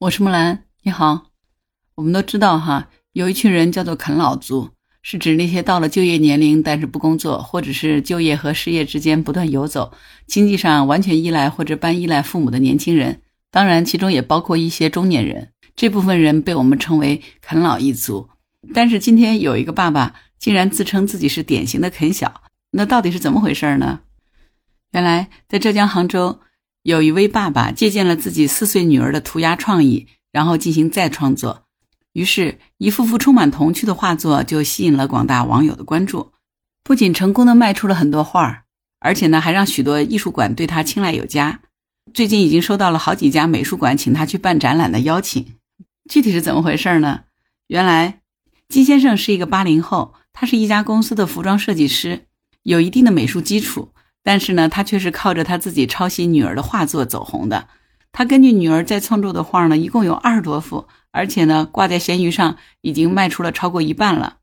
我是木兰，你好。我们都知道哈，有一群人叫做啃老族，是指那些到了就业年龄但是不工作，或者是就业和失业之间不断游走，经济上完全依赖或者半依赖父母的年轻人。当然，其中也包括一些中年人。这部分人被我们称为啃老一族。但是今天有一个爸爸竟然自称自己是典型的啃小，那到底是怎么回事呢？原来在浙江杭州。有一位爸爸借鉴了自己四岁女儿的涂鸦创意，然后进行再创作，于是，一幅幅充满童趣的画作就吸引了广大网友的关注。不仅成功的卖出了很多画儿，而且呢，还让许多艺术馆对他青睐有加。最近已经收到了好几家美术馆请他去办展览的邀请。具体是怎么回事呢？原来，金先生是一个八零后，他是一家公司的服装设计师，有一定的美术基础。但是呢，他却是靠着他自己抄袭女儿的画作走红的。他根据女儿在创作的画呢，一共有二十多幅，而且呢，挂在闲鱼上已经卖出了超过一半了。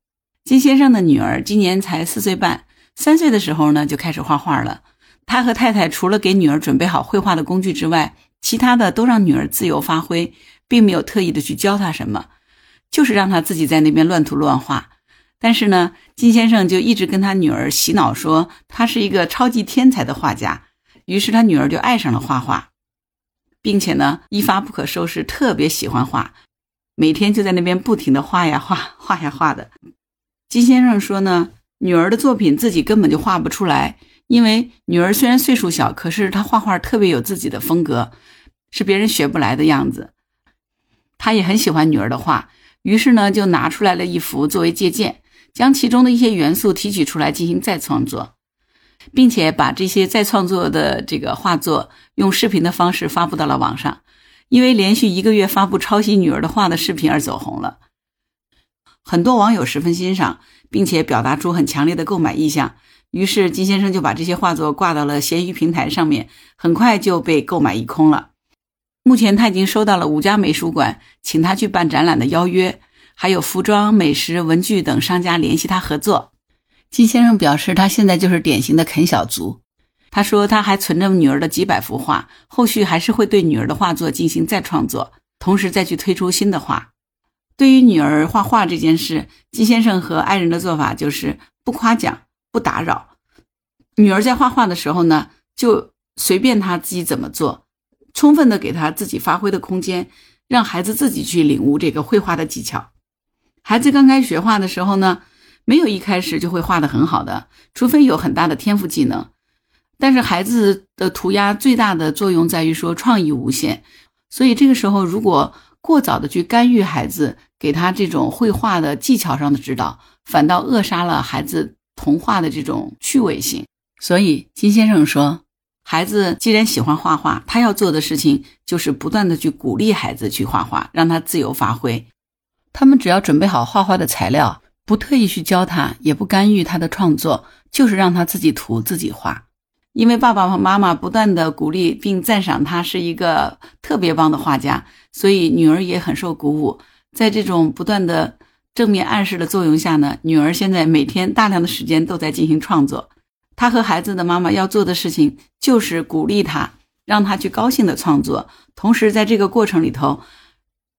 金先生的女儿今年才四岁半，三岁的时候呢就开始画画了。他和太太除了给女儿准备好绘画的工具之外，其他的都让女儿自由发挥，并没有特意的去教她什么，就是让她自己在那边乱涂乱画。但是呢，金先生就一直跟他女儿洗脑说他是一个超级天才的画家，于是他女儿就爱上了画画，并且呢一发不可收拾，特别喜欢画，每天就在那边不停的画呀画，画呀画的。金先生说呢，女儿的作品自己根本就画不出来，因为女儿虽然岁数小，可是她画画特别有自己的风格，是别人学不来的样子。他也很喜欢女儿的画，于是呢就拿出来了一幅作为借鉴。将其中的一些元素提取出来进行再创作，并且把这些再创作的这个画作用视频的方式发布到了网上。因为连续一个月发布抄袭女儿的画的视频而走红了，很多网友十分欣赏，并且表达出很强烈的购买意向。于是金先生就把这些画作挂到了闲鱼平台上面，很快就被购买一空了。目前他已经收到了五家美术馆请他去办展览的邀约。还有服装、美食、文具等商家联系他合作。金先生表示，他现在就是典型的啃小族。他说，他还存着女儿的几百幅画，后续还是会对女儿的画作进行再创作，同时再去推出新的画。对于女儿画画这件事，金先生和爱人的做法就是不夸奖、不打扰。女儿在画画的时候呢，就随便她自己怎么做，充分的给她自己发挥的空间，让孩子自己去领悟这个绘画的技巧。孩子刚开始学画的时候呢，没有一开始就会画的很好的，除非有很大的天赋技能。但是孩子的涂鸦最大的作用在于说创意无限，所以这个时候如果过早的去干预孩子，给他这种绘画的技巧上的指导，反倒扼杀了孩子童话的这种趣味性。所以金先生说，孩子既然喜欢画画，他要做的事情就是不断的去鼓励孩子去画画，让他自由发挥。他们只要准备好画画的材料，不特意去教他，也不干预他的创作，就是让他自己涂自己画。因为爸爸和妈妈不断的鼓励并赞赏他是一个特别棒的画家，所以女儿也很受鼓舞。在这种不断的正面暗示的作用下呢，女儿现在每天大量的时间都在进行创作。她和孩子的妈妈要做的事情就是鼓励他，让他去高兴的创作，同时在这个过程里头。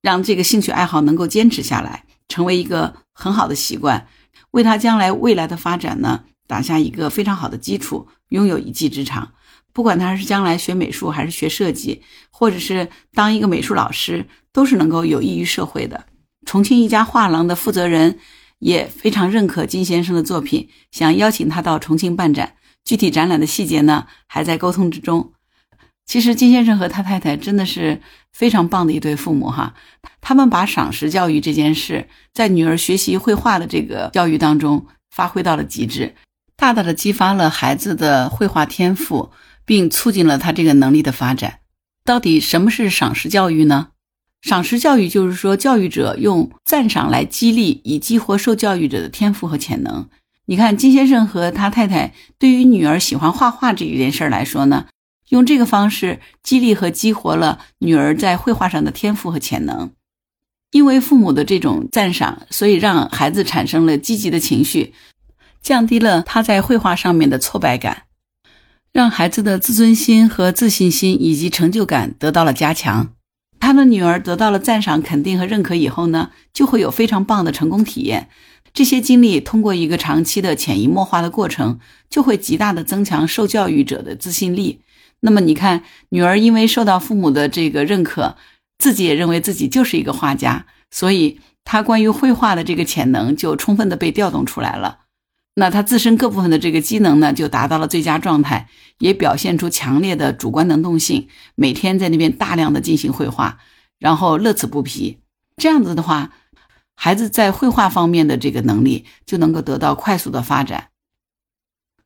让这个兴趣爱好能够坚持下来，成为一个很好的习惯，为他将来未来的发展呢打下一个非常好的基础，拥有一技之长。不管他是将来学美术，还是学设计，或者是当一个美术老师，都是能够有益于社会的。重庆一家画廊的负责人也非常认可金先生的作品，想邀请他到重庆办展。具体展览的细节呢，还在沟通之中。其实金先生和他太太真的是非常棒的一对父母哈，他们把赏识教育这件事在女儿学习绘画的这个教育当中发挥到了极致，大大的激发了孩子的绘画天赋，并促进了他这个能力的发展。到底什么是赏识教育呢？赏识教育就是说，教育者用赞赏来激励，以激活受教育者的天赋和潜能。你看金先生和他太太对于女儿喜欢画画这一件事来说呢？用这个方式激励和激活了女儿在绘画上的天赋和潜能，因为父母的这种赞赏，所以让孩子产生了积极的情绪，降低了他在绘画上面的挫败感，让孩子的自尊心和自信心以及成就感得到了加强。他的女儿得到了赞赏、肯定和认可以后呢，就会有非常棒的成功体验。这些经历通过一个长期的潜移默化的过程，就会极大的增强受教育者的自信力。那么你看，女儿因为受到父母的这个认可，自己也认为自己就是一个画家，所以她关于绘画的这个潜能就充分的被调动出来了。那她自身各部分的这个机能呢，就达到了最佳状态，也表现出强烈的主观能动性，每天在那边大量的进行绘画，然后乐此不疲。这样子的话，孩子在绘画方面的这个能力就能够得到快速的发展。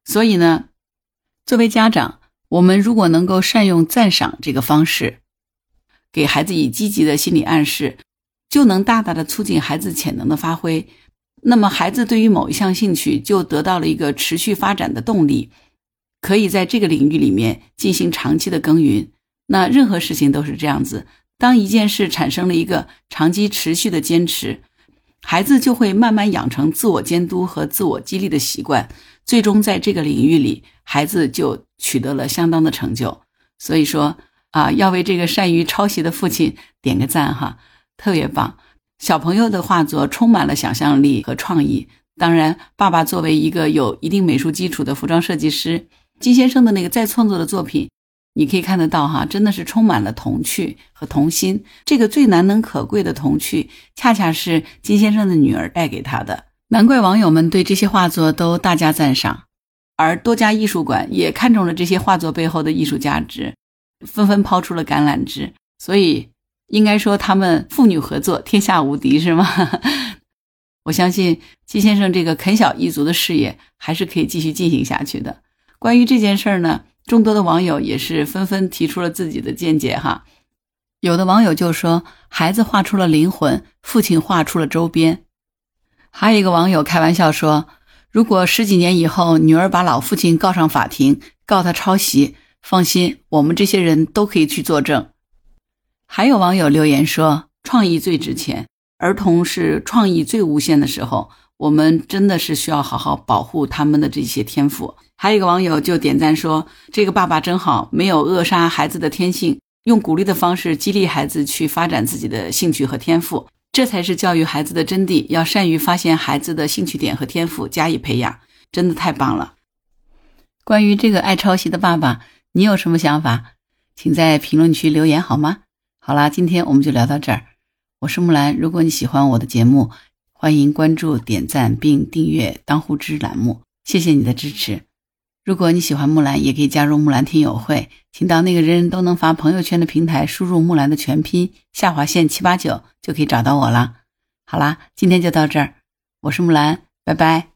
所以呢，作为家长，我们如果能够善用赞赏这个方式，给孩子以积极的心理暗示，就能大大的促进孩子潜能的发挥。那么，孩子对于某一项兴趣就得到了一个持续发展的动力，可以在这个领域里面进行长期的耕耘。那任何事情都是这样子，当一件事产生了一个长期持续的坚持，孩子就会慢慢养成自我监督和自我激励的习惯，最终在这个领域里，孩子就取得了相当的成就。所以说啊，要为这个善于抄袭的父亲点个赞哈，特别棒。小朋友的画作充满了想象力和创意。当然，爸爸作为一个有一定美术基础的服装设计师，金先生的那个再创作的作品，你可以看得到哈，真的是充满了童趣和童心。这个最难能可贵的童趣，恰恰是金先生的女儿带给他的。难怪网友们对这些画作都大加赞赏，而多家艺术馆也看中了这些画作背后的艺术价值，纷纷抛出了橄榄枝。所以。应该说，他们父女合作，天下无敌，是吗？我相信金先生这个啃小一族的事业还是可以继续进行下去的。关于这件事儿呢，众多的网友也是纷纷提出了自己的见解哈。有的网友就说，孩子画出了灵魂，父亲画出了周边。还有一个网友开玩笑说，如果十几年以后女儿把老父亲告上法庭，告他抄袭，放心，我们这些人都可以去作证。还有网友留言说：“创意最值钱，儿童是创意最无限的时候，我们真的是需要好好保护他们的这些天赋。”还有一个网友就点赞说：“这个爸爸真好，没有扼杀孩子的天性，用鼓励的方式激励孩子去发展自己的兴趣和天赋，这才是教育孩子的真谛。要善于发现孩子的兴趣点和天赋，加以培养，真的太棒了。”关于这个爱抄袭的爸爸，你有什么想法？请在评论区留言好吗？好啦，今天我们就聊到这儿。我是木兰，如果你喜欢我的节目，欢迎关注、点赞并订阅“当户知”栏目，谢谢你的支持。如果你喜欢木兰，也可以加入木兰听友会，请到那个人人都能发朋友圈的平台，输入木兰的全拼下划线七八九，就可以找到我了。好啦，今天就到这儿，我是木兰，拜拜。